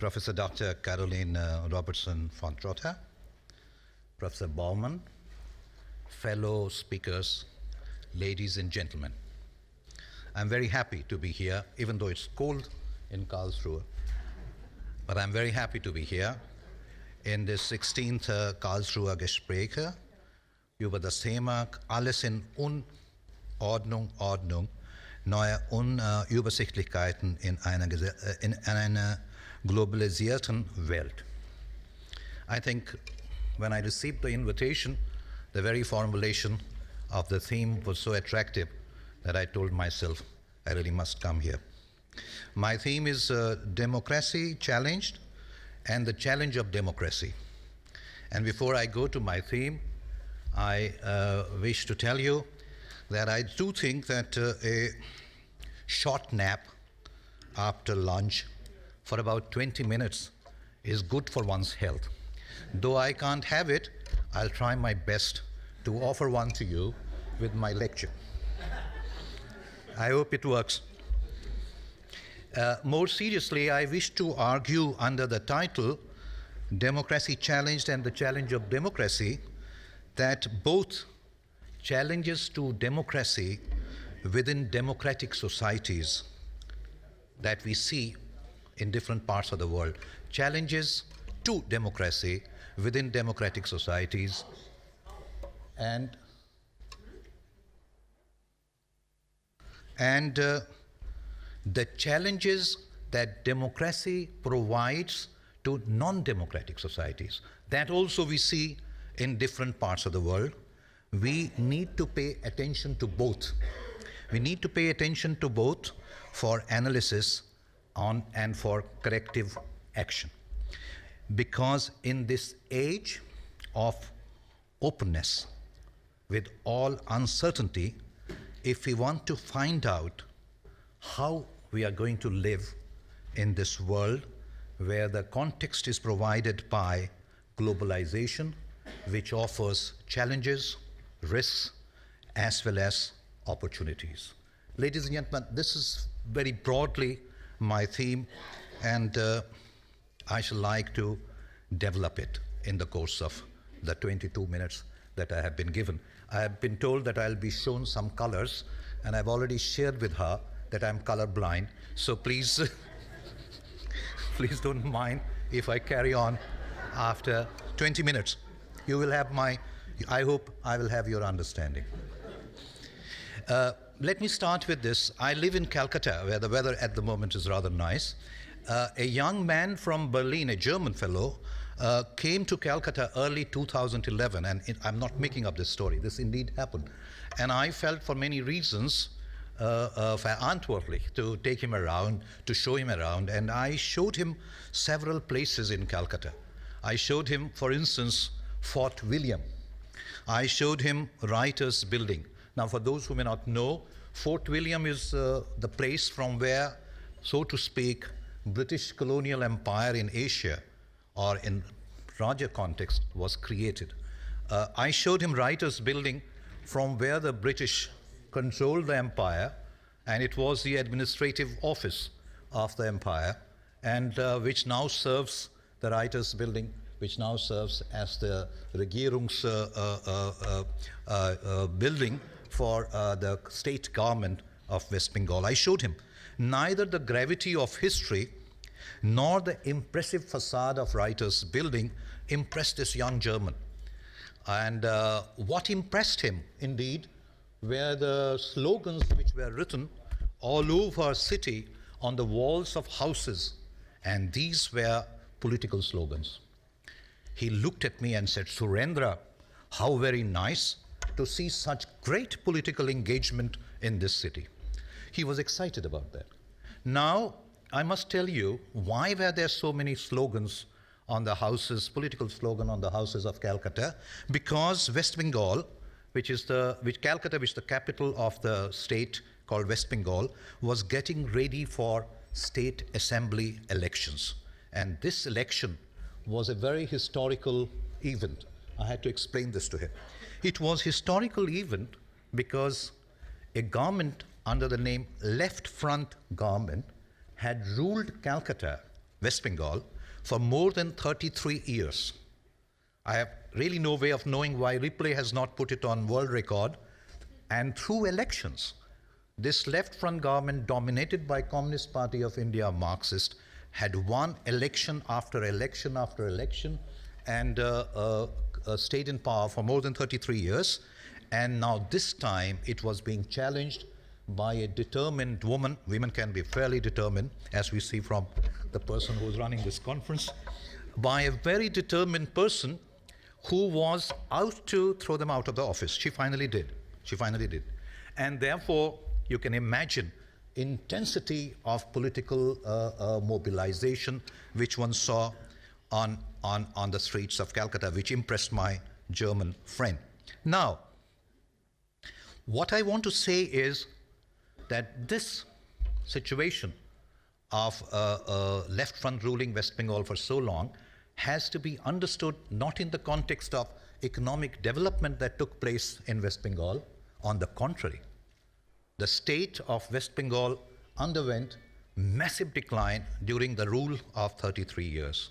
Professor Dr. Caroline uh, Robertson von Trotha, Professor Baumann, fellow speakers, ladies and gentlemen. I'm very happy to be here, even though it's cold in Karlsruhe. But I'm very happy to be here in the 16th uh, Karlsruher Gespräche über das Thema Alles in Unordnung, Ordnung, neue Unübersichtlichkeiten in einer, äh, in einer globalisierten Welt. I think when I received the invitation, the very formulation of the theme was so attractive that I told myself I really must come here. My theme is uh, democracy challenged and the challenge of democracy. And before I go to my theme, I uh, wish to tell you that I do think that uh, a short nap after lunch for about 20 minutes is good for one's health. Though I can't have it, I'll try my best to offer one to you with my lecture. I hope it works. Uh, more seriously, I wish to argue under the title Democracy Challenged and the Challenge of Democracy that both challenges to democracy within democratic societies that we see in different parts of the world, challenges to democracy within democratic societies, and and uh, the challenges that democracy provides to non democratic societies. That also we see in different parts of the world. We need to pay attention to both. We need to pay attention to both for analysis on and for corrective action. Because in this age of openness, with all uncertainty, if we want to find out how we are going to live in this world where the context is provided by globalization, which offers challenges, risks, as well as opportunities. Ladies and gentlemen, this is very broadly my theme, and uh, I shall like to develop it in the course of the 22 minutes that I have been given. I have been told that I'll be shown some colors, and I've already shared with her that I'm colorblind. So please, please don't mind if I carry on after 20 minutes. You will have my, I hope I will have your understanding. Uh, let me start with this. I live in Calcutta, where the weather at the moment is rather nice. Uh, a young man from Berlin, a German fellow, uh, came to Calcutta early 2011, and it, I'm not making up this story. This indeed happened, and I felt, for many reasons, uh, uh, verantwortlich to take him around, to show him around, and I showed him several places in Calcutta. I showed him, for instance, Fort William. I showed him Writers Building. Now, for those who may not know, Fort William is uh, the place from where, so to speak, British colonial empire in Asia, or in larger context, was created. Uh, I showed him Writers Building from where the British controlled the empire, and it was the administrative office of the empire, and uh, which now serves the Writers Building, which now serves as the Regierungs uh, uh, building for the state government of West Bengal. I showed him neither the gravity of history nor the impressive facade of Writers Building impressed this young German. And uh, what impressed him, indeed, were the slogans which were written all over city on the walls of houses, and these were political slogans. He looked at me and said, Surendra, how very nice to see such great political engagement in this city. He was excited about that. Now, I must tell you, why were there so many slogans on the houses, political slogan on the houses of Calcutta? Because West Bengal, which is the, which Calcutta, which is the capital of the state called West Bengal, was getting ready for state assembly elections. And this election was a very historical event. I had to explain this to him. It was historical event because a government under the name Left Front government had ruled Calcutta West Bengal, for more than 33 years. I have really no way of knowing why Replay has not put it on world record. And through elections, this left front government, dominated by Communist Party of India, Marxist, had won election after election after election and uh, uh, uh, stayed in power for more than 33 years. And now, this time, it was being challenged by a determined woman. Women can be fairly determined, as we see from the person who's running this conference, by a very determined person who was out to throw them out of the office. She finally did. She finally did. And therefore, you can imagine intensity of political uh, uh, mobilization which one saw on, on, on the streets of Calcutta, which impressed my German friend. Now, what I want to say is that this situation of uh, uh, left front ruling West Bengal for so long has to be understood not in the context of economic development that took place in West Bengal. On the contrary, the state of West Bengal underwent massive decline during the rule of 33 years.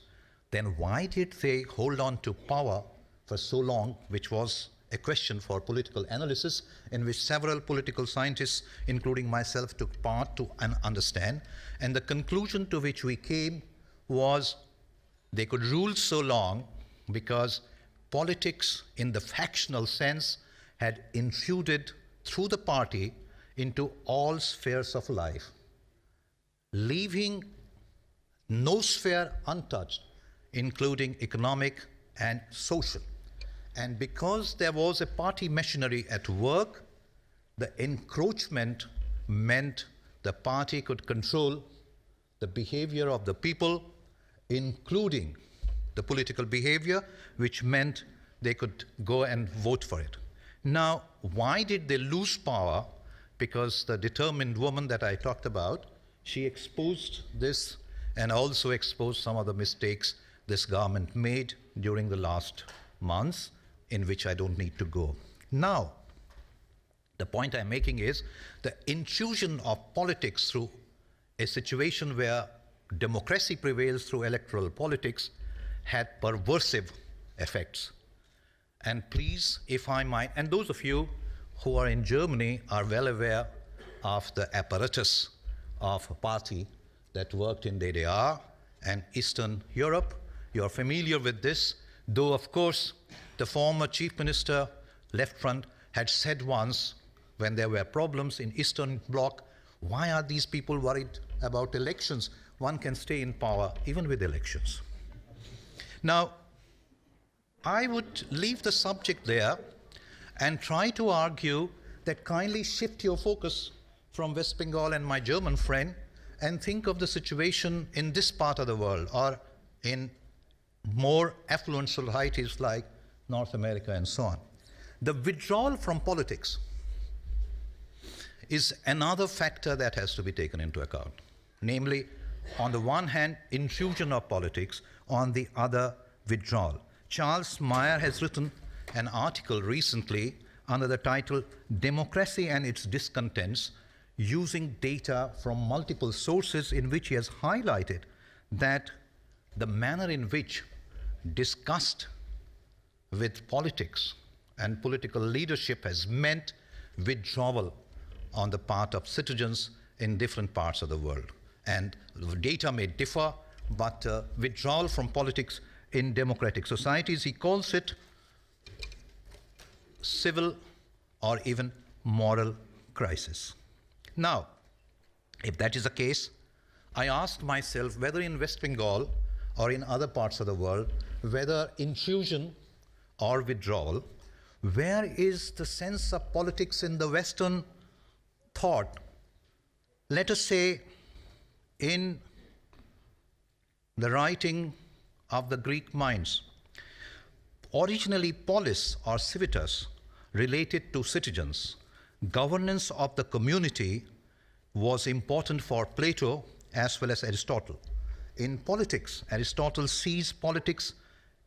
Then why did they hold on to power for so long, which was a question for political analysis in which several political scientists, including myself, took part to understand. And the conclusion to which we came was they could rule so long because politics, in the factional sense, had infused through the party into all spheres of life, leaving no sphere untouched, including economic and social. And because there was a party machinery at work, the encroachment meant the party could control the behavior of the people, including the political behavior, which meant they could go and vote for it. Now, why did they lose power? Because the determined woman that I talked about, she exposed this and also exposed some of the mistakes this government made during the last months in which I don't need to go. Now, the point I'm making is the intrusion of politics through a situation where democracy prevails through electoral politics had perversive effects. And please, if I might, and those of you who are in Germany are well aware of the apparatus of a party that worked in DDR and Eastern Europe. You're familiar with this, though, of course, the former chief minister, left front, had said once when there were problems in Eastern Bloc, why are these people worried about elections? One can stay in power even with elections. Now, I would leave the subject there and try to argue that kindly shift your focus from West Bengal and my German friend and think of the situation in this part of the world or in more affluent societies like North America, and so on. The withdrawal from politics is another factor that has to be taken into account. Namely, on the one hand, intrusion of politics, on the other, withdrawal. Charles Maier has written an article recently under the title Democracy and Its Discontents, using data from multiple sources, in which he has highlighted that the manner in which disgust with politics and political leadership has meant withdrawal on the part of citizens in different parts of the world. And the data may differ, but uh, withdrawal from politics in democratic societies, he calls it civil or even moral crisis. Now, if that is the case, I asked myself whether in West Bengal or in other parts of the world, whether infusion or withdrawal, where is the sense of politics in the Western thought? Let us say in the writing of the Greek minds. Originally, polis or civitas related to citizens. Governance of the community was important for Plato as well as Aristotle. In politics, Aristotle sees politics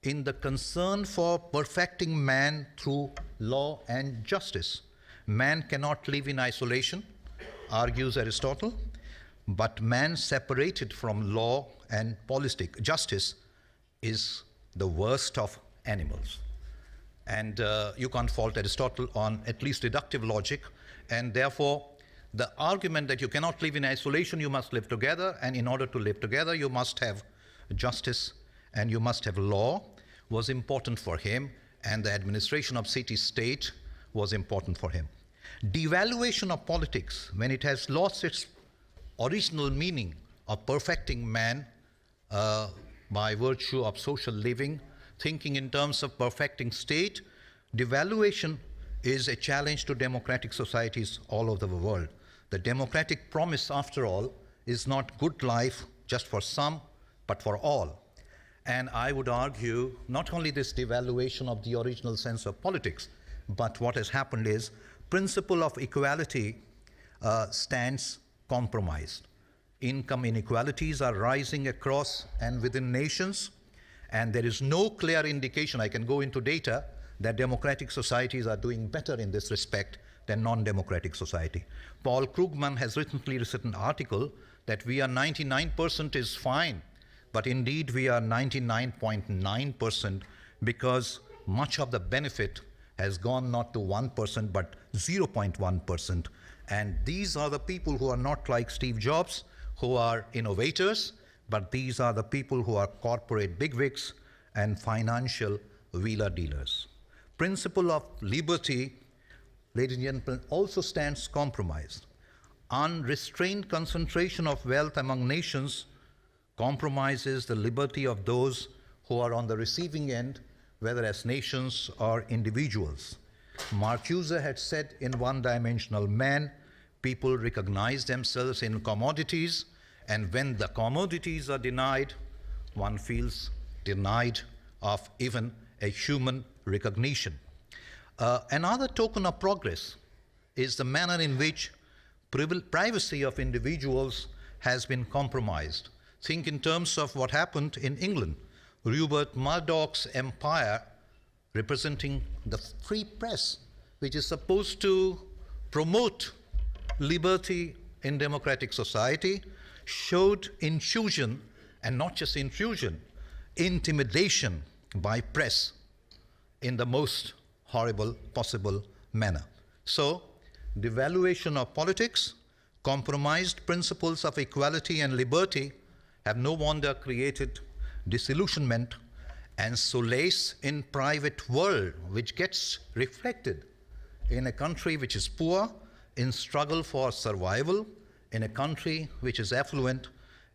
in the concern for perfecting man through law and justice. Man cannot live in isolation, argues Aristotle, but man separated from law and politic justice is the worst of animals. And uh, you can't fault Aristotle on at least deductive logic. And therefore, the argument that you cannot live in isolation, you must live together. And in order to live together, you must have justice and you must have law was important for him. And the administration of city state was important for him. Devaluation of politics, when it has lost its original meaning of perfecting man uh, by virtue of social living, thinking in terms of perfecting state, devaluation is a challenge to democratic societies all over the world. The democratic promise, after all, is not good life just for some, but for all. And I would argue not only this devaluation of the original sense of politics, but what has happened is principle of equality uh, stands compromised. Income inequalities are rising across and within nations, and there is no clear indication, I can go into data, that democratic societies are doing better in this respect than non-democratic society. Paul Krugman has recently written an article that we are 99% is fine, but indeed we are 99.9% because much of the benefit has gone not to 1% but 0.1%. And these are the people who are not like Steve Jobs, who are innovators, but these are the people who are corporate bigwigs and financial wheeler dealers. Principle of liberty, ladies and gentlemen, also stands compromised. Unrestrained concentration of wealth among nations compromises the liberty of those who are on the receiving end, whether as nations or individuals. Marcuse had said in One Dimensional Man, people recognize themselves in commodities, and when the commodities are denied, one feels denied of even a human recognition. Uh, another token of progress is the manner in which privacy of individuals has been compromised. Think in terms of what happened in England. Rupert Murdoch's empire, representing the free press, which is supposed to promote liberty in democratic society, showed intrusion, and not just intrusion, intimidation by press in the most horrible possible manner. So, devaluation of politics, compromised principles of equality and liberty have no wonder created disillusionment and solace in private world, which gets reflected in a country which is poor, in struggle for survival, in a country which is affluent,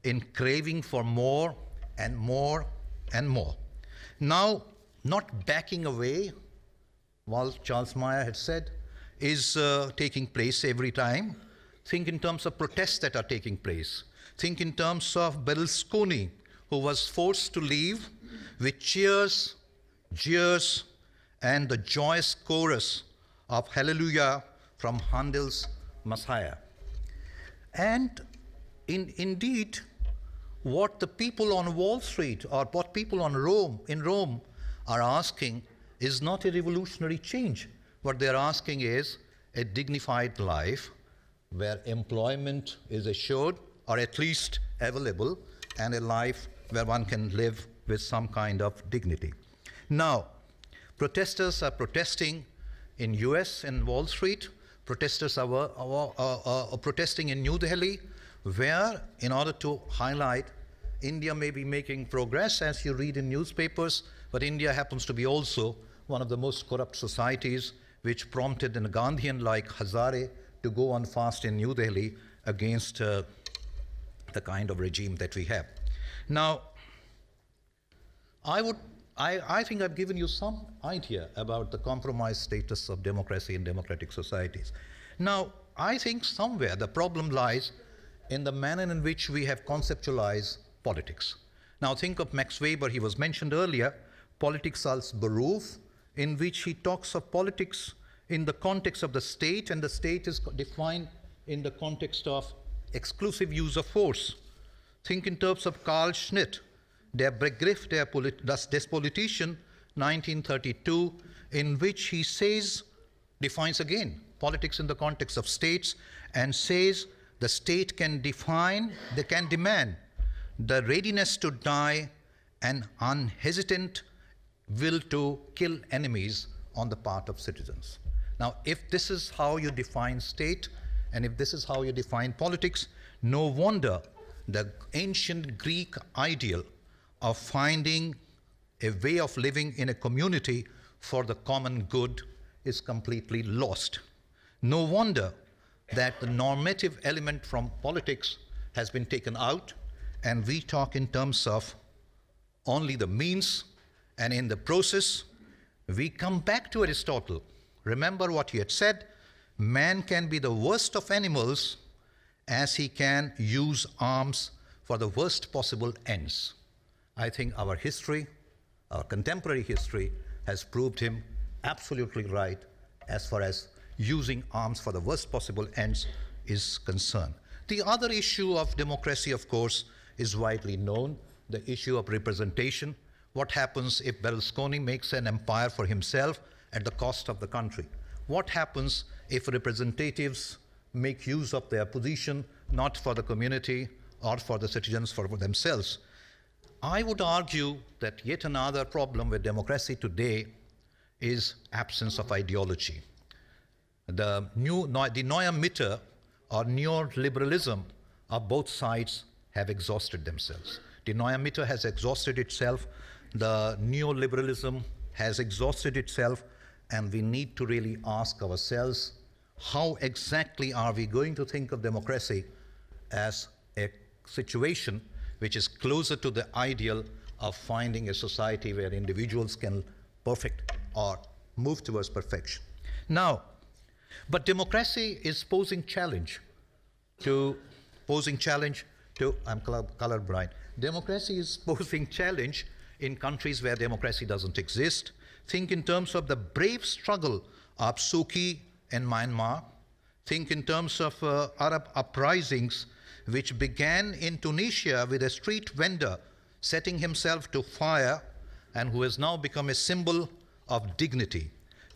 in craving for more and more and more. Now, not backing away, while Charles Maier had said, is uh, taking place every time. Think in terms of protests that are taking place. Think in terms of Berlusconi, who was forced to leave with cheers, jeers, and the joyous chorus of Hallelujah from Handel's Messiah. And in, indeed, what the people on Wall Street or what people on Rome, in Rome are asking is not a revolutionary change. What they're asking is a dignified life where employment is assured or at least available and a life where one can live with some kind of dignity. Now, protesters are protesting in US and Wall Street. Protesters are, are, are, are protesting in New Delhi, where, in order to highlight India may be making progress, as you read in newspapers, but India happens to be also one of the most corrupt societies, which prompted a Gandhian like Hazare to go on fast in New Delhi against uh, the kind of regime that we have. Now, I would I, I, think I've given you some idea about the compromised status of democracy in democratic societies. Now, I think somewhere the problem lies in the manner in which we have conceptualized politics. Now, think of Max Weber, he was mentioned earlier, Politics als Beruf, in which he talks of politics in the context of the state, and the state is defined in the context of exclusive use of force. Think in terms of Carl Schmitt, Der Begriff der Polit des Politischen, 1932, in which he says, defines again politics in the context of states, and says the state can define, they can demand the readiness to die, and unhesitant will to kill enemies on the part of citizens. Now, if this is how you define state, and if this is how you define politics, no wonder the ancient Greek ideal of finding a way of living in a community for the common good is completely lost. No wonder that the normative element from politics has been taken out, and we talk in terms of only the means, and in the process, we come back to Aristotle. Remember what he had said man can be the worst of animals as he can use arms for the worst possible ends. I think our history, our contemporary history, has proved him absolutely right as far as using arms for the worst possible ends is concerned. The other issue of democracy, of course, is widely known the issue of representation. What happens if Berlusconi makes an empire for himself at the cost of the country? What happens if representatives make use of their position not for the community or for the citizens, for themselves? I would argue that yet another problem with democracy today is absence of ideology. The, new, the neue Mitte or neoliberalism of both sides have exhausted themselves. The neue has exhausted itself. The neoliberalism has exhausted itself. And we need to really ask ourselves how exactly are we going to think of democracy as a situation which is closer to the ideal of finding a society where individuals can perfect or move towards perfection. Now, but democracy is posing challenge to posing challenge to I'm color, colorblind. Democracy is posing challenge in countries where democracy doesn't exist. Think in terms of the brave struggle of Suu Kyi in Myanmar. Think in terms of uh, Arab uprisings, which began in Tunisia with a street vendor setting himself to fire and who has now become a symbol of dignity.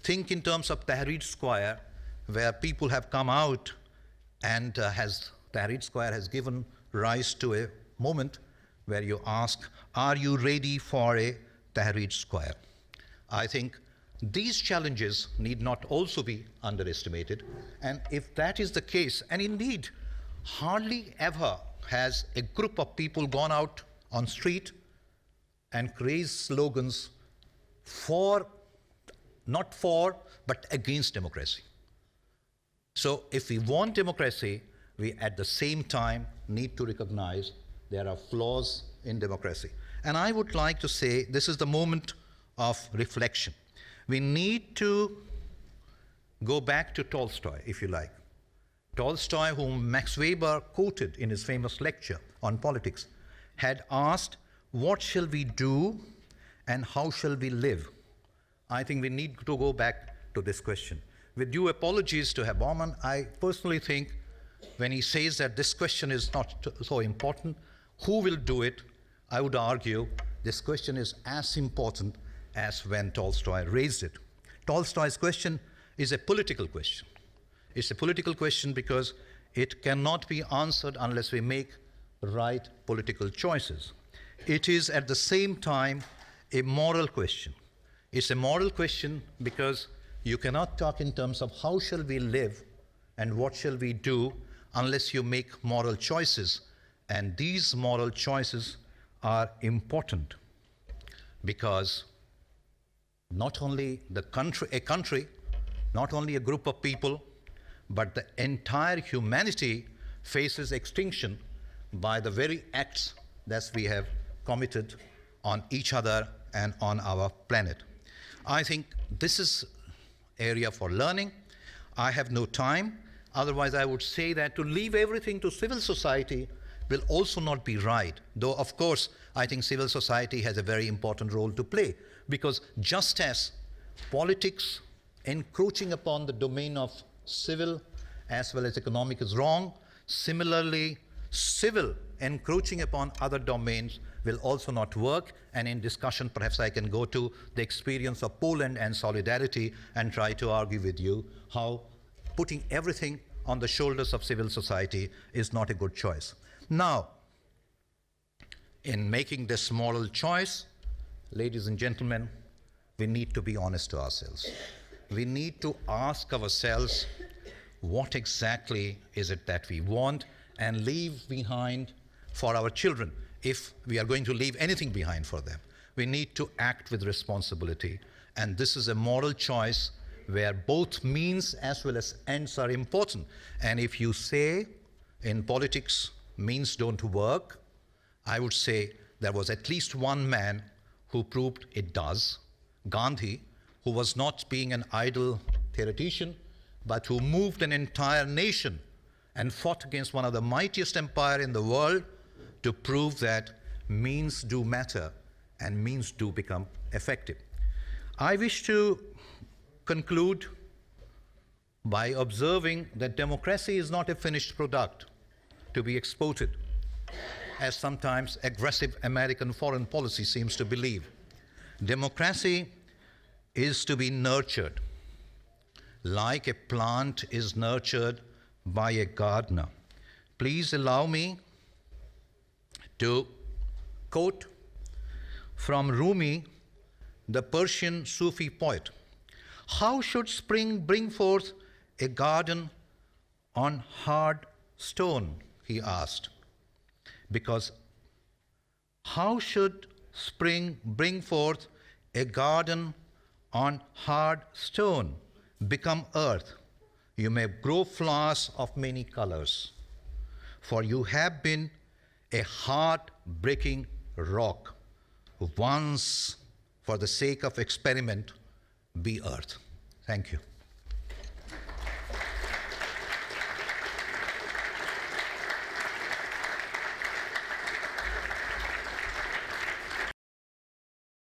Think in terms of Tahrir Square, where people have come out and uh, has Tahrir Square has given rise to a moment where you ask, Are you ready for a Tahrir Square? I think these challenges need not also be underestimated. And if that is the case, and indeed, hardly ever has a group of people gone out on street and raised slogans for, not for, but against democracy. So if we want democracy, we at the same time need to recognize there are flaws in democracy. And I would like to say this is the moment of reflection. We need to go back to Tolstoy, if you like. Tolstoy, whom Max Weber quoted in his famous lecture on politics, had asked, What shall we do and how shall we live? I think we need to go back to this question. With due apologies to Habermas, I personally think when he says that this question is not so important, who will do it? I would argue this question is as important as when Tolstoy raised it. Tolstoy's question is a political question. It's a political question because it cannot be answered unless we make right political choices. It is at the same time a moral question. It's a moral question because you cannot talk in terms of how shall we live and what shall we do unless you make moral choices. And these moral choices are important because not only the country, a country, not only a group of people, but the entire humanity faces extinction by the very acts that we have committed on each other and on our planet. I think this is area for learning. I have no time. Otherwise, I would say that to leave everything to civil society will also not be right. Though, of course, I think civil society has a very important role to play because just as politics encroaching upon the domain of civil as well as economic is wrong, similarly, civil encroaching upon other domains will also not work. And in discussion, perhaps I can go to the experience of Poland and solidarity and try to argue with you how putting everything on the shoulders of civil society is not a good choice. Now, in making this moral choice, ladies and gentlemen, we need to be honest to ourselves. We need to ask ourselves what exactly is it that we want and leave behind for our children if we are going to leave anything behind for them. We need to act with responsibility. And this is a moral choice where both means as well as ends are important. And if you say in politics means don't work, I would say there was at least one man who proved it does Gandhi, who was not being an idle theoretician, but who moved an entire nation and fought against one of the mightiest empires in the world to prove that means do matter and means do become effective. I wish to conclude by observing that democracy is not a finished product to be exported, as sometimes aggressive American foreign policy seems to believe. Democracy is to be nurtured like a plant is nurtured by a gardener. Please allow me to quote from Rumi, the Persian Sufi poet. How should spring bring forth a garden on hard stone? He asked. Because how should spring bring forth a garden on hard stone? Become earth. You may grow flowers of many colors. For you have been a heart breaking rock. Once, for the sake of experiment, be earth. Thank you.